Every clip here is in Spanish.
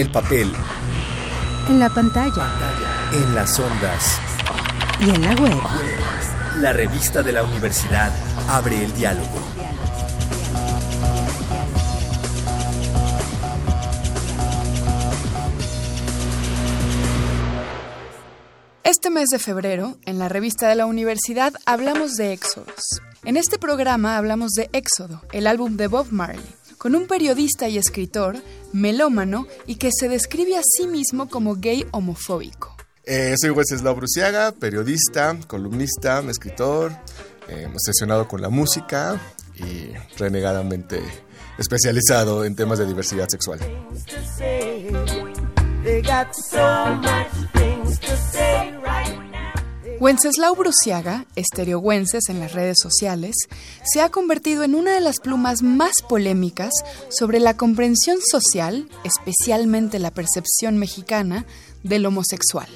el papel. En la pantalla. En las ondas. Y en la web. La revista de la universidad abre el diálogo. Este mes de febrero, en la revista de la universidad, hablamos de éxodos. En este programa hablamos de Éxodo, el álbum de Bob Marley, con un periodista y escritor, melómano y que se describe a sí mismo como gay homofóbico. Eh, soy Wenceslao Bruciaga, periodista, columnista, escritor, eh, obsesionado con la música y renegadamente especializado en temas de diversidad sexual. Wenceslau Bruciaga, esteriowenses en las redes sociales, se ha convertido en una de las plumas más polémicas sobre la comprensión social, especialmente la percepción mexicana, del homosexual.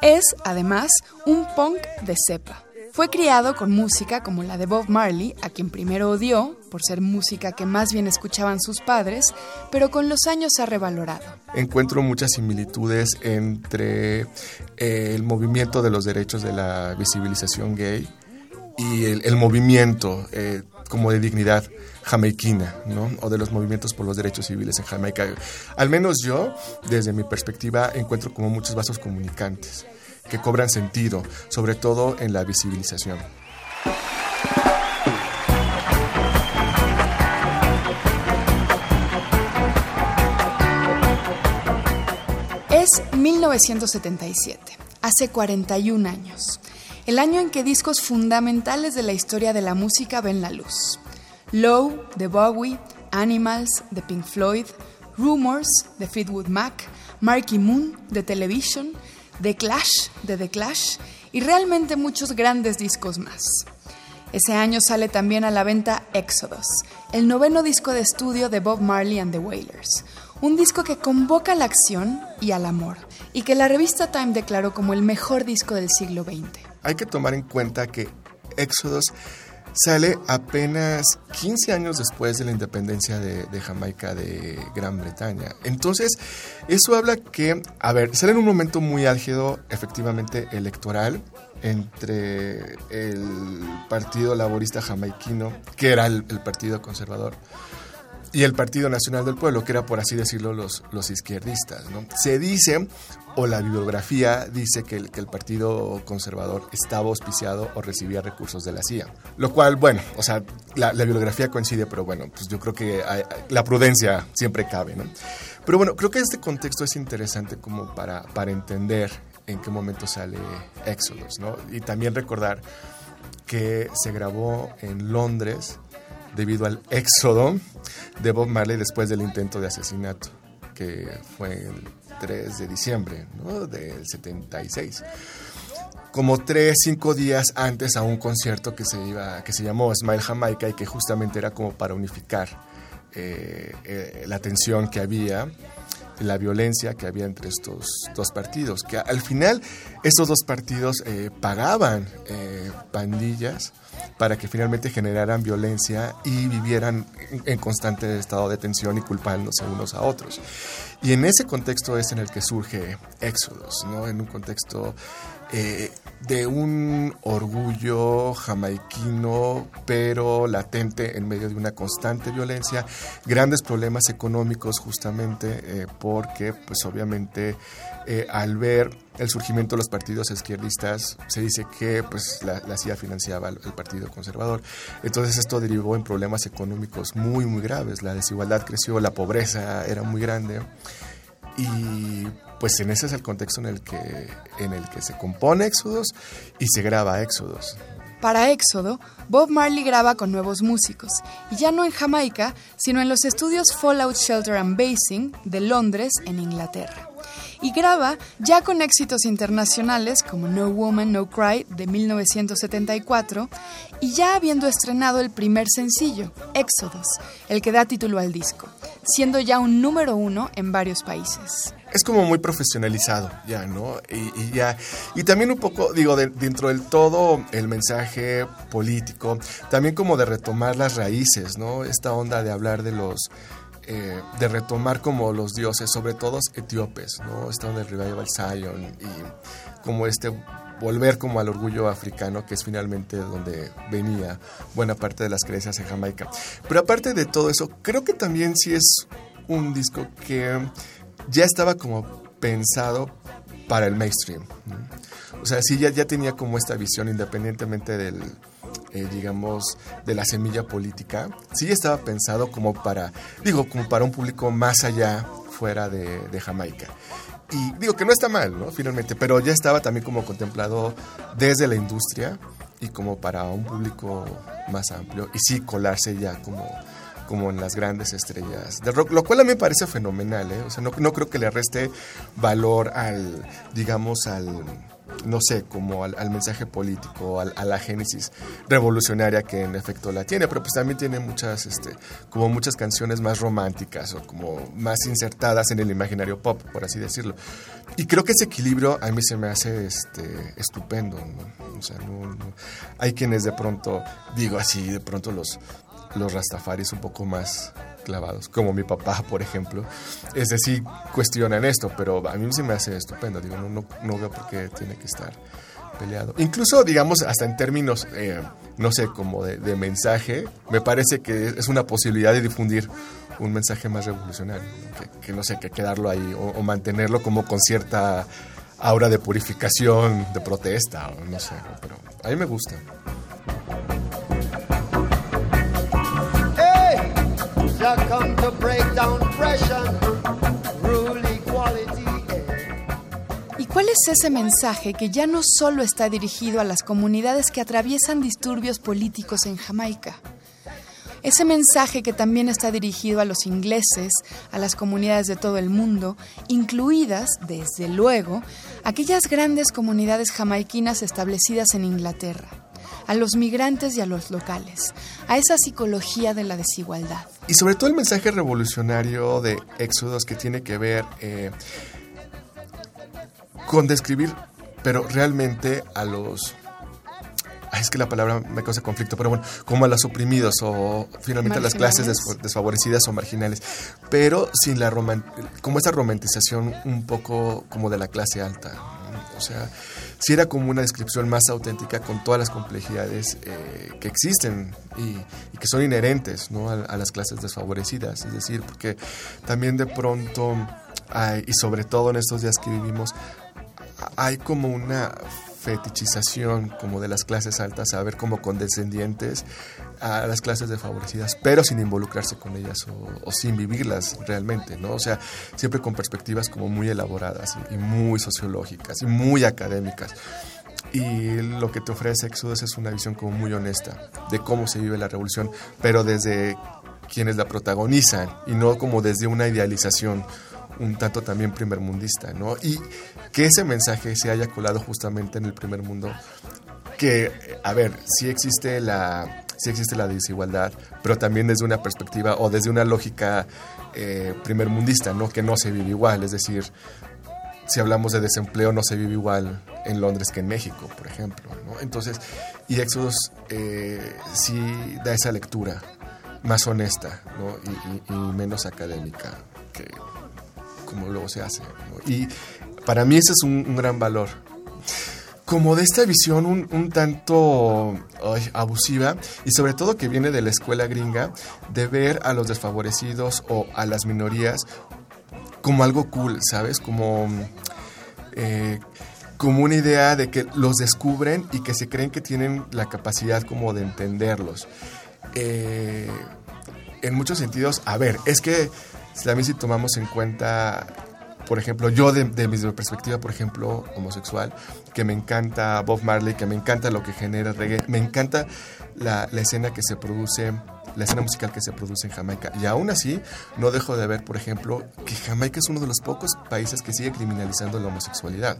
Es, además, un punk de cepa. Fue criado con música como la de Bob Marley, a quien primero odió, por ser música que más bien escuchaban sus padres, pero con los años se ha revalorado. Encuentro muchas similitudes entre eh, el movimiento de los derechos de la visibilización gay y el, movimiento eh, como de dignidad jamaiquina, ¿no? O de los movimientos por los derechos civiles en Jamaica. Al menos yo, desde mi perspectiva, encuentro como muchos vasos comunicantes que cobran sentido, sobre todo en la visibilización. Es 1977, hace 41 años, el año en que discos fundamentales de la historia de la música ven la luz. Low, de Bowie, Animals, de Pink Floyd, Rumors, de Fleetwood Mac, Marky Moon, de Television, The Clash, de The Clash y realmente muchos grandes discos más. Ese año sale también a la venta Exodus, el noveno disco de estudio de Bob Marley and the Wailers, un disco que convoca a la acción y al amor, y que la revista Time declaró como el mejor disco del siglo XX. Hay que tomar en cuenta que Exodus sale apenas 15 años después de la independencia de, Jamaica de Gran Bretaña. Entonces, eso habla que, a ver, sale en un momento muy álgido, efectivamente, electoral entre el Partido Laborista Jamaiquino, que era el Partido Conservador, y el Partido Nacional del Pueblo, que era por así decirlo los, los izquierdistas. ¿no? Se dice, o la bibliografía dice que el, que el Partido Conservador estaba auspiciado o recibía recursos de la CIA. Lo cual, bueno, o sea, la, la bibliografía coincide, pero bueno, pues yo creo que la prudencia siempre cabe. ¿no? Pero bueno, creo que este contexto es interesante como para, para entender en qué momento sale Exodus, ¿no? Y también recordar que se grabó en Londres debido al éxodo de Bob Marley después del intento de asesinato, que fue el 3 de diciembre del 76 como tres, cinco días antes a un concierto que se, iba, que se llamó Smile Jamaica y que justamente era como para unificar eh, eh, la tensión que había, la violencia que había entre estos dos partidos, que al final estos dos partidos eh, pagaban pandillas para que finalmente generaran violencia y vivieran en constante estado de tensión y culpándose unos a otros. Y en ese contexto es en el que surge Éxodos, ¿no? En un contexto eh, de un orgullo jamaiquino, pero latente en medio de una constante violencia, grandes problemas económicos justamente eh, porque, pues obviamente, eh, al ver el surgimiento de los partidos izquierdistas, se dice que pues, la, CIA financiaba el, Partido Conservador. Entonces esto derivó en problemas económicos muy, muy graves. La desigualdad creció, la pobreza era muy grande. Y pues en ese es el contexto en el que, en el que se compone Éxodos y se graba Éxodos. Para Éxodo, Bob Marley graba con nuevos músicos, y ya no en Jamaica, sino en los estudios Fallout Shelter and Basing de Londres, en Inglaterra. Y graba ya con éxitos internacionales como No Woman, No Cry de 1974, y ya habiendo estrenado el primer sencillo, Éxodos, el que da título al disco, siendo ya un número uno en varios países es como muy profesionalizado ya, ¿no? Y, ya, y también un poco, digo, dentro del todo el mensaje político, también como de retomar las raíces, ¿no? Esta onda de hablar de los eh, de retomar como los dioses, sobre todo etíopes, ¿no? Está en el Revival Zion y como este volver como al orgullo africano, que es finalmente donde venía buena parte de las creencias en Jamaica. Pero aparte de todo eso, creo que también sí es un disco que ya estaba como pensado para el mainstream. O sea, sí ya, ya tenía como esta visión independientemente del, eh, digamos, de la semilla política, sí estaba pensado como para, digo, como para un público más allá, fuera de, Jamaica. Y digo que no está mal, ¿no? Finalmente, pero ya estaba también como contemplado desde la industria y como para un público más amplio y sí colarse ya como como en las grandes estrellas de rock, lo cual a mí me parece fenomenal, ¿eh? O sea, no, no creo que le reste valor al, digamos, al, no sé, como al, mensaje político, a la génesis revolucionaria que en efecto la tiene, pero pues también tiene muchas, este, como muchas canciones más románticas o como más insertadas en el imaginario pop, por así decirlo. Y creo que ese equilibrio a mí se me hace este, estupendo, hay quienes de pronto, digo así, de pronto los, los rastafaris un poco más clavados, como mi papá, por ejemplo. Es decir, cuestionan esto, pero a mí se me hace estupendo. Digo, no, no, veo por qué tiene que estar peleado. Incluso, digamos, hasta en términos, eh, no sé, como de, mensaje, me parece que es una posibilidad de difundir un mensaje más revolucionario, que, no sé, que quedarlo ahí o, o, mantenerlo como con cierta aura de purificación, de protesta, o no sé, pero a mí me gusta. ¿Y cuál es ese mensaje que ya no solo está dirigido a las comunidades que atraviesan disturbios políticos en Jamaica? Ese mensaje que también está dirigido a los ingleses, a las comunidades de todo el mundo, incluidas, desde luego, aquellas grandes comunidades jamaiquinas establecidas en Inglaterra, a los migrantes y a los locales, a esa psicología de la desigualdad. Y sobre todo el mensaje revolucionario de Éxodos que tiene que ver eh, con describir, pero realmente a los es que la palabra me causa conflicto, pero bueno, como a los oprimidos o finalmente a las clases desfavorecidas o marginales, pero sin la como esa romantización un poco como de la clase alta. O sea, si era como una descripción más auténtica con todas las complejidades eh, que existen y, que son inherentes ¿no? a, las clases desfavorecidas. Es decir, porque también de pronto, y sobre todo en estos días que vivimos, hay como una fetichización como de las clases altas a ver como condescendientes a las clases desfavorecidas, pero sin involucrarse con ellas o, sin vivirlas realmente, ¿no? O sea, siempre con perspectivas como muy elaboradas y, muy sociológicas y muy académicas. Y lo que te ofrece Exodus es una visión como muy honesta de cómo se vive la revolución, pero desde quienes la protagonizan y no como desde una idealización un tanto también primermundista, ¿no? Y que ese mensaje se haya colado justamente en el primer mundo, que, a ver, sí existe la, sí existe la desigualdad, pero también desde una perspectiva o desde una lógica eh, primermundista, ¿no? Que no se vive igual, es decir, si hablamos de desempleo no se vive igual en Londres que en México, por ejemplo, ¿no? Entonces, y Éxodos eh, sí da esa lectura más honesta, ¿no? y, y menos académica que como luego se hace. Y para mí ese es un, gran valor. Como de esta visión un, tanto abusiva y sobre todo que viene de la escuela gringa de ver a los desfavorecidos o a las minorías como algo cool, ¿sabes? Como, eh, como una idea de que los descubren y que se creen que tienen la capacidad como de entenderlos. Eh, en muchos sentidos, a ver, es que también si tomamos en cuenta, por ejemplo, yo de, mi perspectiva, por ejemplo, homosexual, que me encanta Bob Marley, que me encanta lo que genera reggae, me encanta la, la escena que se produce la escena musical que se produce en Jamaica. Y aún así, no dejo de ver, por ejemplo, que Jamaica es uno de los pocos países que sigue criminalizando la homosexualidad.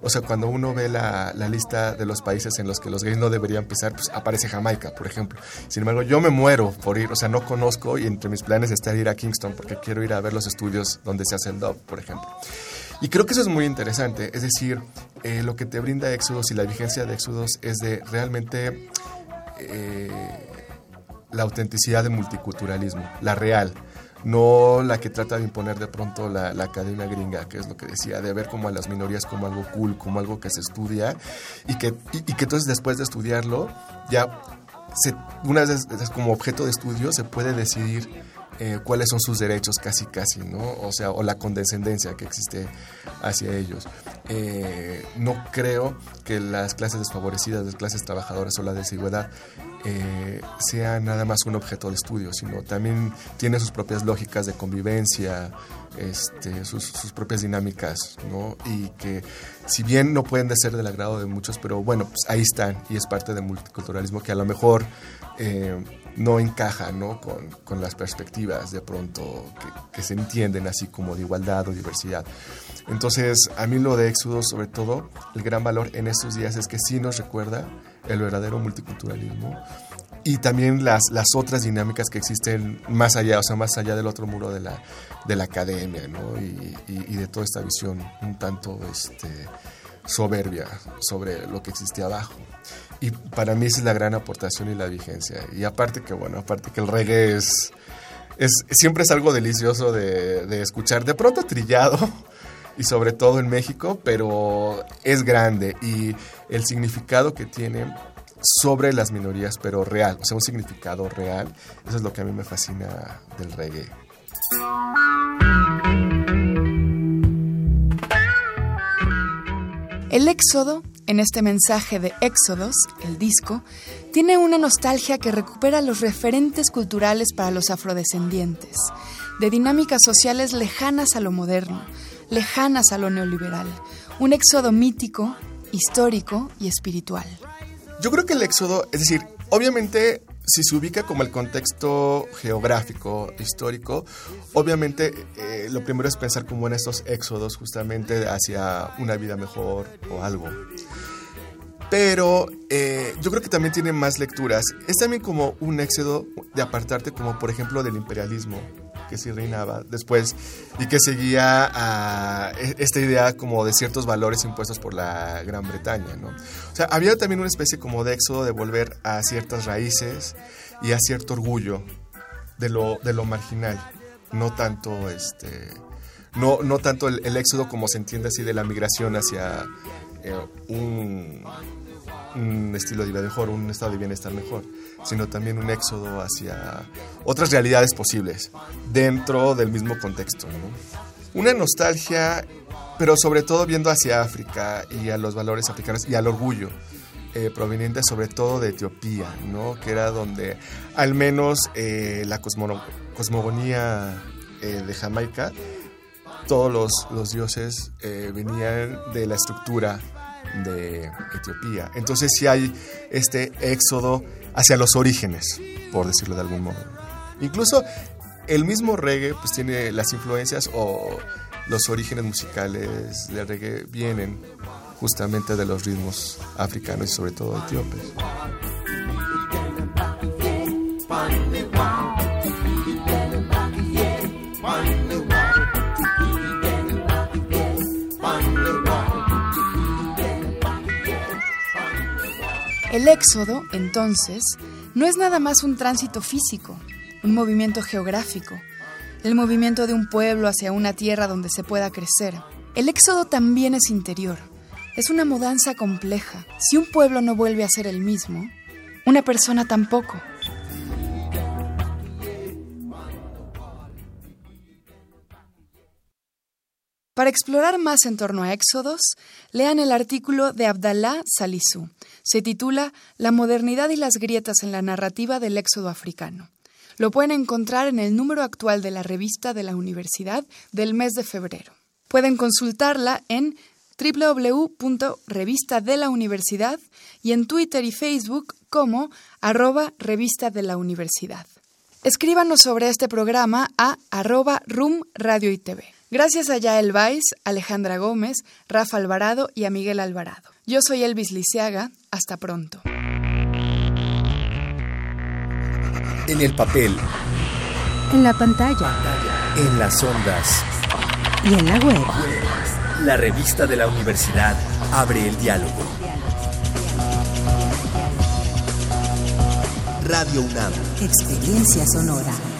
O sea, cuando uno ve la, la lista de los países en los que los gays no deberían pisar, pues aparece Jamaica, por ejemplo. Sin embargo, yo me muero por ir, o sea, no conozco y entre mis planes está ir a Kingston porque quiero ir a ver los estudios donde se hace el dub, por ejemplo. Y creo que eso es muy interesante, es decir, eh, lo que te brinda Éxodos y la vigencia de Éxodos es de realmente... Eh, la autenticidad del multiculturalismo, la real, no la que trata de imponer de pronto la, academia gringa, que es lo que decía, de ver como a las minorías como algo cool, como algo que se estudia y que, y, que entonces después de estudiarlo, ya se, una vez como objeto de estudio se puede decidir eh, cuáles son sus derechos casi casi, ¿no? O sea, o la condescendencia que existe hacia ellos. Eh, no creo que las clases desfavorecidas, las clases trabajadoras o la desigualdad eh, sea nada más un objeto de estudio, sino también tiene sus propias lógicas de convivencia, este, sus, propias dinámicas, ¿no? Y que si bien no pueden de ser del agrado de muchos, pero bueno, pues ahí están y es parte del multiculturalismo que a lo mejor no encaja ¿no? Con, con, las perspectivas de pronto que, se entienden así como de igualdad o diversidad. Entonces, a mí lo de Éxodo, sobre todo, el gran valor en estos días es que sí nos recuerda el verdadero multiculturalismo y también las, las otras dinámicas que existen más allá, o sea, más allá del otro muro de la, de la academia, ¿no? Y, y, de toda esta visión un tanto este, soberbia sobre lo que existía abajo. Y para mí esa es la gran aportación y la vigencia. Y aparte que, bueno, aparte que el reggae es, es siempre es algo delicioso de, de escuchar, de pronto trillado, y sobre todo en México, pero es grande y el significado que tiene sobre las minorías, pero real, o sea, un significado real, eso es lo que a mí me fascina del reggae. El éxodo en este mensaje de Éxodos, el disco, tiene una nostalgia que recupera los referentes culturales para los afrodescendientes, de dinámicas sociales lejanas a lo moderno, lejanas a lo neoliberal, un éxodo mítico, histórico y espiritual. Yo creo que el éxodo, es decir, obviamente si se ubica como el contexto geográfico, histórico, obviamente eh, lo primero es pensar como en estos éxodos justamente hacia una vida mejor o algo. Pero eh, yo creo que también tiene más lecturas. Es también como un éxodo de apartarte como por ejemplo del imperialismo que sí reinaba después y que seguía a e, esta idea como de ciertos valores impuestos por la Gran Bretaña, ¿no? O sea, había también una especie como de éxodo de volver a ciertas raíces y a cierto orgullo de lo, de lo marginal, no tanto este no, no tanto el, éxodo como se entiende así de la migración hacia eh, un, un estilo de vida mejor, un estado de bienestar mejor, sino también un éxodo hacia otras realidades posibles dentro del mismo contexto. Una nostalgia, pero sobre todo viendo hacia África y a los valores africanos y al orgullo. Eh, proveniente sobre todo de Etiopía, ¿no? que era donde al menos eh, la cosmogonía eh, de Jamaica, todos los, los dioses venían de la estructura de Etiopía. Entonces sí hay este éxodo hacia los orígenes, por decirlo de algún modo. Incluso el mismo reggae pues tiene las influencias o los orígenes musicales del reggae vienen justamente de los ritmos africanos y sobre todo etíopes. El éxodo, entonces, no es nada más un tránsito físico, un movimiento geográfico, el movimiento de un pueblo hacia una tierra donde se pueda crecer. El éxodo también es interior, es una mudanza compleja. Si un pueblo no vuelve a ser el mismo, una persona tampoco. Para explorar más en torno a Éxodos, lean el artículo de Abdallah Salisu. Se titula La modernidad y las grietas en la narrativa del éxodo africano. Lo pueden encontrar en el número actual de la revista de la universidad del mes de febrero. Pueden consultarla en www.revista de la universidad y en Twitter y Facebook como arroba revista de la universidad. Escríbanos sobre este programa a arroba room radio y TV. Gracias a Yael Vais, Alejandra Gómez, Rafa Alvarado y a Miguel Alvarado. Yo soy Elvis Lisiaga. Hasta pronto. En el papel. En la pantalla. En las ondas. Y en la web. La revista de la universidad abre el diálogo. Radio UNAM. Experiencia sonora.